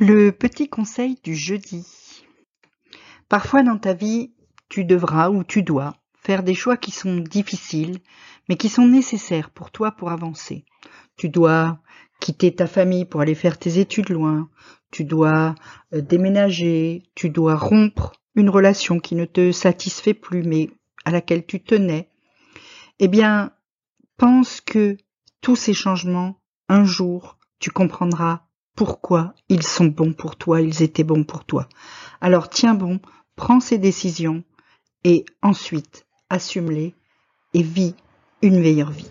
Le petit conseil du jeudi. Parfois dans ta vie, tu devras ou tu dois faire des choix qui sont difficiles, mais qui sont nécessaires pour toi pour avancer. Tu dois quitter ta famille pour aller faire tes études loin, tu dois euh, déménager, tu dois rompre une relation qui ne te satisfait plus mais à laquelle tu tenais. Eh bien, pense que tous ces changements, un jour, tu comprendras pourquoi ils sont bons pour toi, ils étaient bons pour toi. Alors tiens bon, prends ces décisions et ensuite assume-les et vis une meilleure vie.